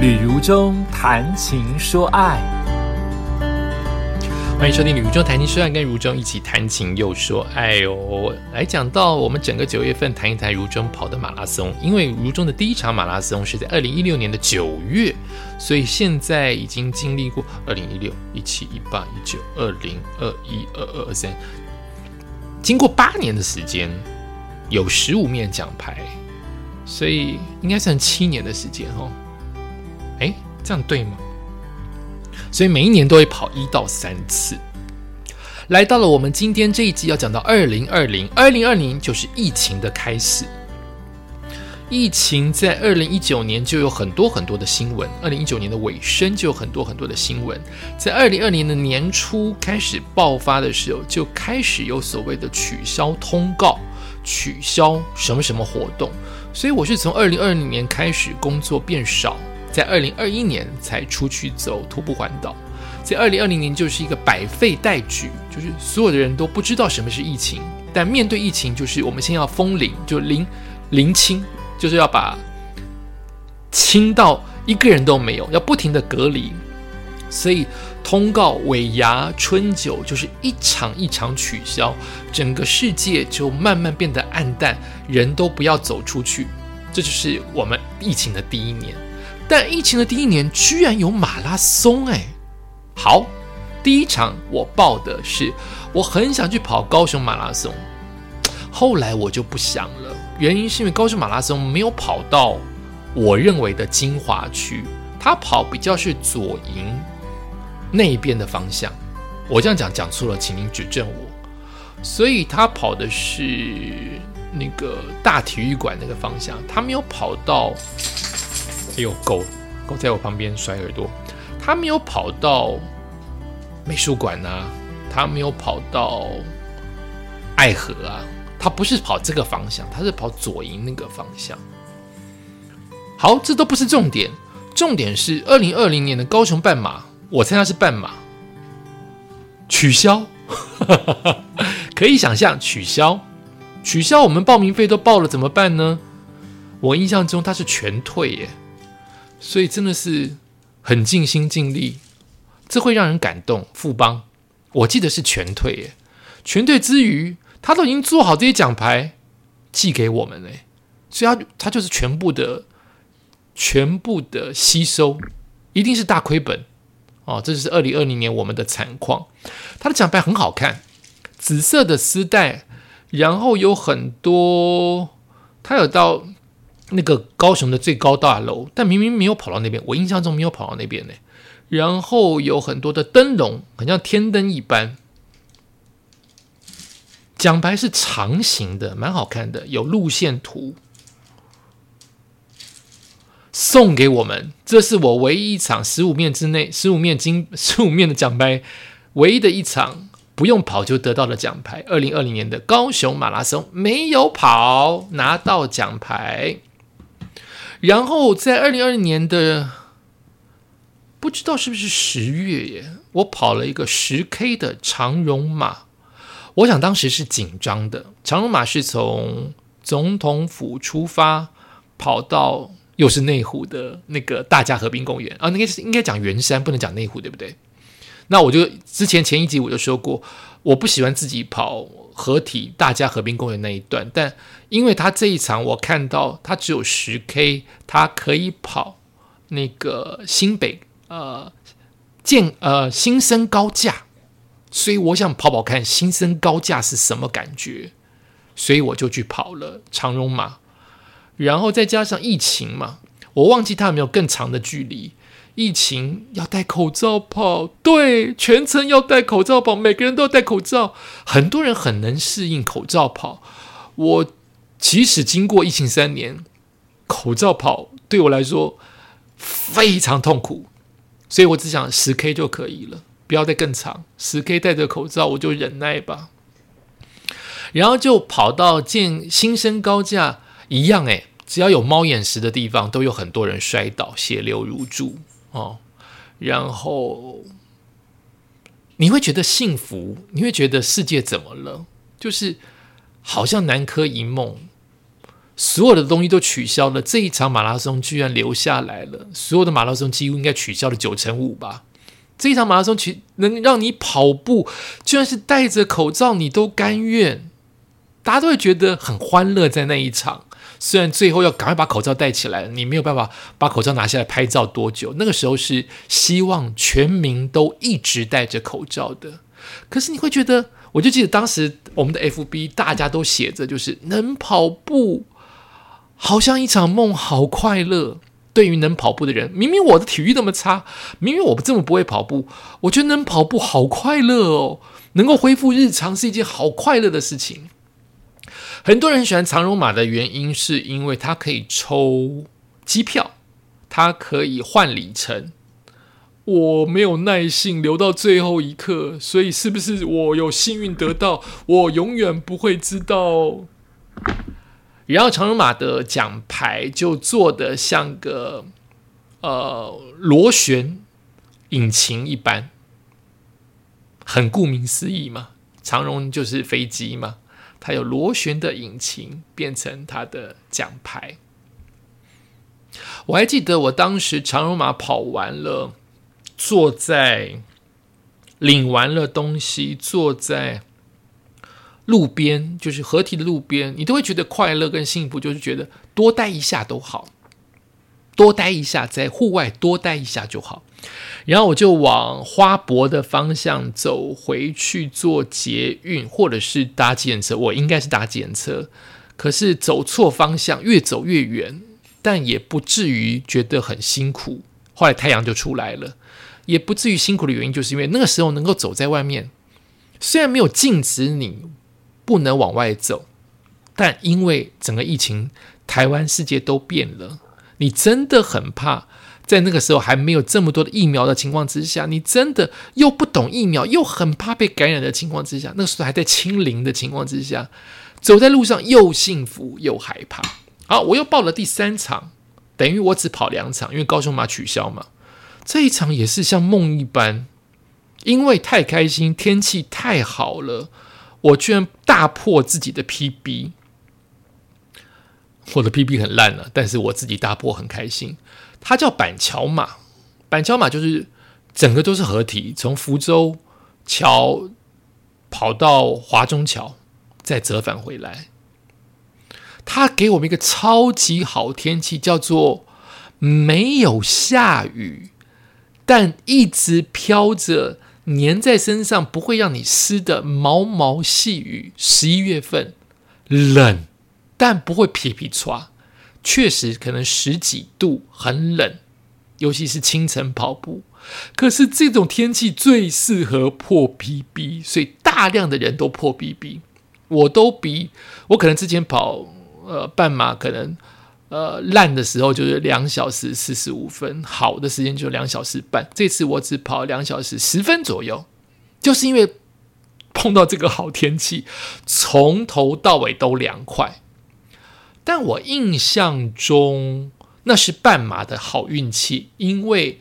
旅如中谈情说爱，欢迎收听《旅如中谈情说爱》，跟如中一起谈情又说爱哦。来讲到我们整个九月份谈一谈如中跑的马拉松，因为如中的第一场马拉松是在二零一六年的九月，所以现在已经经历过二零一六、一七、一八、一九、二零、二一、二二、二三，经过八年的时间，有十五面奖牌，所以应该算七年的时间哦。这样对吗？所以每一年都会跑一到三次。来到了我们今天这一集要讲到二零二零，二零二零就是疫情的开始。疫情在二零一九年就有很多很多的新闻，二零一九年的尾声就有很多很多的新闻，在二零二零的年初开始爆发的时候，就开始有所谓的取消通告、取消什么什么活动。所以我是从二零二零年开始工作变少。在二零二一年才出去走徒步环岛，在二零二零年就是一个百废待举，就是所有的人都不知道什么是疫情，但面对疫情，就是我们先要封零，就零零清，就是要把清到一个人都没有，要不停的隔离，所以通告尾牙春酒就是一场一场取消，整个世界就慢慢变得暗淡，人都不要走出去，这就是我们疫情的第一年。但疫情的第一年居然有马拉松哎！好，第一场我报的是我很想去跑高雄马拉松，后来我就不想了，原因是因为高雄马拉松没有跑到我认为的精华区，它跑比较是左营那一边的方向。我这样讲讲错了，请您指正我。所以他跑的是那个大体育馆那个方向，他没有跑到。哎呦，狗狗在我旁边甩耳朵，他没有跑到美术馆啊，他没有跑到爱河啊，他不是跑这个方向，他是跑左营那个方向。好，这都不是重点，重点是二零二零年的高雄半马，我猜他是半马取消，可以想象取消，取消，我们报名费都报了，怎么办呢？我印象中他是全退耶。所以真的是很尽心尽力，这会让人感动。富邦，我记得是全退耶，全退之余，他都已经做好这些奖牌寄给我们嘞，所以他他就是全部的全部的吸收，一定是大亏本哦。这就是二零二零年我们的惨况。他的奖牌很好看，紫色的丝带，然后有很多，他有到。那个高雄的最高大楼，但明明没有跑到那边，我印象中没有跑到那边呢。然后有很多的灯笼，很像天灯一般。奖牌是长形的，蛮好看的，有路线图送给我们。这是我唯一一场十五面之内，十五面金，十五面的奖牌，唯一的一场不用跑就得到的奖牌。二零二零年的高雄马拉松没有跑，拿到奖牌。然后在二零二零年的不知道是不是十月耶，我跑了一个十 K 的长荣马。我想当时是紧张的，长荣马是从总统府出发，跑到又是内湖的那个大家河滨公园啊，那个是应该讲圆山，不能讲内湖，对不对？那我就之前前一集我就说过，我不喜欢自己跑。合体大家河滨公园那一段，但因为他这一场我看到他只有十 K，他可以跑那个新北呃建呃新生高架，所以我想跑跑看新生高架是什么感觉，所以我就去跑了长荣马，然后再加上疫情嘛，我忘记他有没有更长的距离。疫情要戴口罩跑，对，全程要戴口罩跑，每个人都要戴口罩。很多人很能适应口罩跑。我即使经过疫情三年，口罩跑对我来说非常痛苦，所以我只想十 K 就可以了，不要再更长。十 K 戴着口罩我就忍耐吧。然后就跑到建新生高架一样，诶，只要有猫眼石的地方，都有很多人摔倒，血流如注。哦，然后你会觉得幸福，你会觉得世界怎么了？就是好像南柯一梦，所有的东西都取消了，这一场马拉松居然留下来了。所有的马拉松几乎应该取消了九成五吧。这一场马拉松取能让你跑步，居然是戴着口罩，你都甘愿。大家都会觉得很欢乐，在那一场。虽然最后要赶快把口罩戴起来，你没有办法把口罩拿下来拍照多久。那个时候是希望全民都一直戴着口罩的。可是你会觉得，我就记得当时我们的 FB 大家都写着，就是能跑步，好像一场梦，好快乐。对于能跑步的人，明明我的体育那么差，明明我不这么不会跑步，我觉得能跑步好快乐哦，能够恢复日常是一件好快乐的事情。很多人喜欢长荣马的原因，是因为它可以抽机票，它可以换里程。我没有耐性留到最后一刻，所以是不是我有幸运得到？我永远不会知道。然后长荣马的奖牌就做的像个呃螺旋引擎一般，很顾名思义嘛，长荣就是飞机嘛。它有螺旋的引擎，变成它的奖牌。我还记得我当时长荣马跑完了，坐在领完了东西，坐在路边，就是合体的路边，你都会觉得快乐跟幸福，就是觉得多待一下都好，多待一下，在户外多待一下就好。然后我就往花博的方向走回去，坐捷运或者是搭计车。我应该是搭计车，可是走错方向，越走越远，但也不至于觉得很辛苦。后来太阳就出来了，也不至于辛苦的原因，就是因为那个时候能够走在外面，虽然没有禁止你不能往外走，但因为整个疫情，台湾世界都变了，你真的很怕。在那个时候还没有这么多的疫苗的情况之下，你真的又不懂疫苗，又很怕被感染的情况之下，那个时候还在清零的情况之下，走在路上又幸福又害怕。好，我又报了第三场，等于我只跑两场，因为高雄马取消嘛。这一场也是像梦一般，因为太开心，天气太好了，我居然大破自己的 PB。我的 PB 很烂了，但是我自己大破很开心。它叫板桥马，板桥马就是整个都是合体，从福州桥跑到华中桥，再折返回来。它给我们一个超级好天气，叫做没有下雨，但一直飘着粘在身上，不会让你湿的毛毛细雨。十一月份冷，但不会皮皮唰。确实可能十几度很冷，尤其是清晨跑步。可是这种天气最适合破 PB，所以大量的人都破 PB。我都比我可能之前跑呃半马，可能呃烂的时候就是两小时四十五分，好的时间就两小时半。这次我只跑两小时十分左右，就是因为碰到这个好天气，从头到尾都凉快。但我印象中那是半马的好运气，因为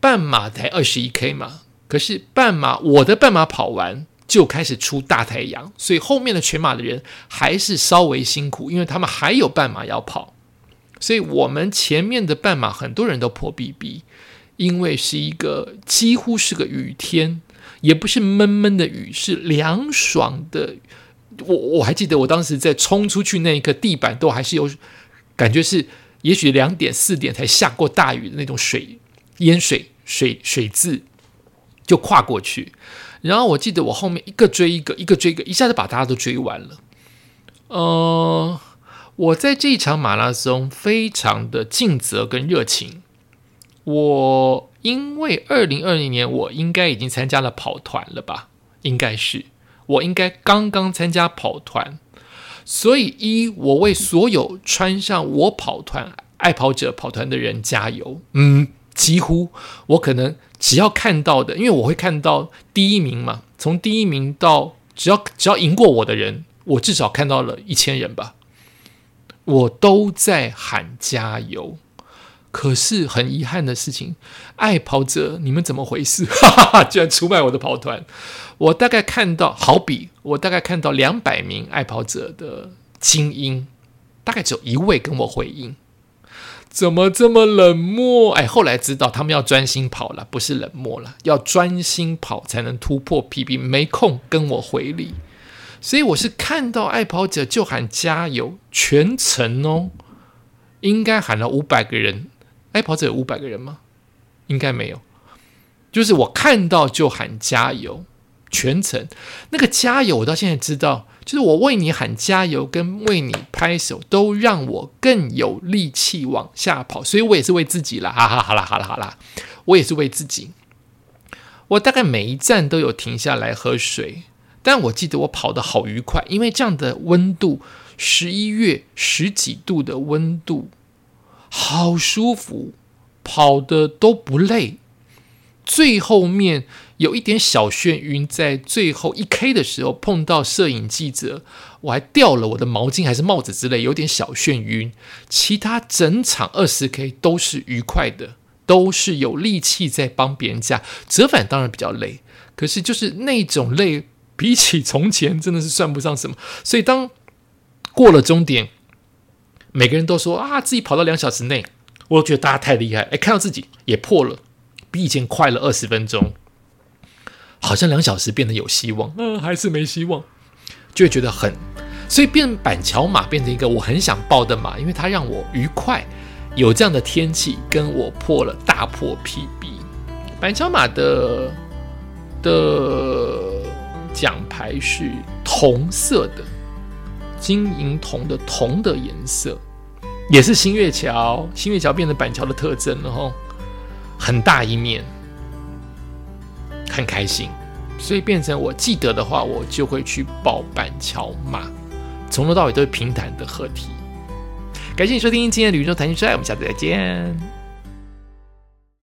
半马才二十一 K 嘛。可是半马我的半马跑完就开始出大太阳，所以后面的全马的人还是稍微辛苦，因为他们还有半马要跑。所以我们前面的半马很多人都破 BB，因为是一个几乎是个雨天，也不是闷闷的雨，是凉爽的。我我还记得，我当时在冲出去那一刻，地板都还是有感觉，是也许两点四点才下过大雨的那种水淹水水水渍，就跨过去。然后我记得我后面一个追一个，一个追一个，一下子把大家都追完了。呃，我在这一场马拉松非常的尽责跟热情。我因为二零二零年我应该已经参加了跑团了吧，应该是。我应该刚刚参加跑团，所以一我为所有穿上我跑团爱跑者跑团的人加油。嗯，几乎我可能只要看到的，因为我会看到第一名嘛，从第一名到只要只要赢过我的人，我至少看到了一千人吧，我都在喊加油。可是很遗憾的事情，爱跑者你们怎么回事？哈哈哈，居然出卖我的跑团！我大概看到，好比我大概看到两百名爱跑者的精英，大概只有一位跟我回应。怎么这么冷漠？哎，后来知道他们要专心跑了，不是冷漠了，要专心跑才能突破 PB，没空跟我回礼。所以我是看到爱跑者就喊加油，全程哦，应该喊了五百个人。爱跑者有五百个人吗？应该没有。就是我看到就喊加油，全程那个加油，我到现在知道。就是我为你喊加油，跟为你拍手，都让我更有力气往下跑，所以我也是为自己啦，哈哈，好啦，好啦，好啦，我也是为自己。我大概每一站都有停下来喝水，但我记得我跑得好愉快，因为这样的温度，十一月十几度的温度，好舒服，跑的都不累。最后面。有一点小眩晕，在最后一 K 的时候碰到摄影记者，我还掉了我的毛巾还是帽子之类，有点小眩晕。其他整场二十 K 都是愉快的，都是有力气在帮别人架折返，当然比较累，可是就是那种累，比起从前真的是算不上什么。所以当过了终点，每个人都说啊，自己跑到两小时内，我都觉得大家太厉害。哎，看到自己也破了，比以前快了二十分钟。好像两小时变得有希望，嗯，还是没希望，就会觉得很，所以变板桥马变成一个我很想报的马，因为它让我愉快。有这样的天气，跟我破了大破 PB。板桥马的的奖牌是铜色的，金银铜的铜的颜色，也是新月桥，新月桥变成板桥的特征了哈，很大一面。很开心，所以变成我记得的话，我就会去报板桥马，从头到尾都是平坦的合体。感谢你收听今天的旅中谈心说爱，我们下次再见。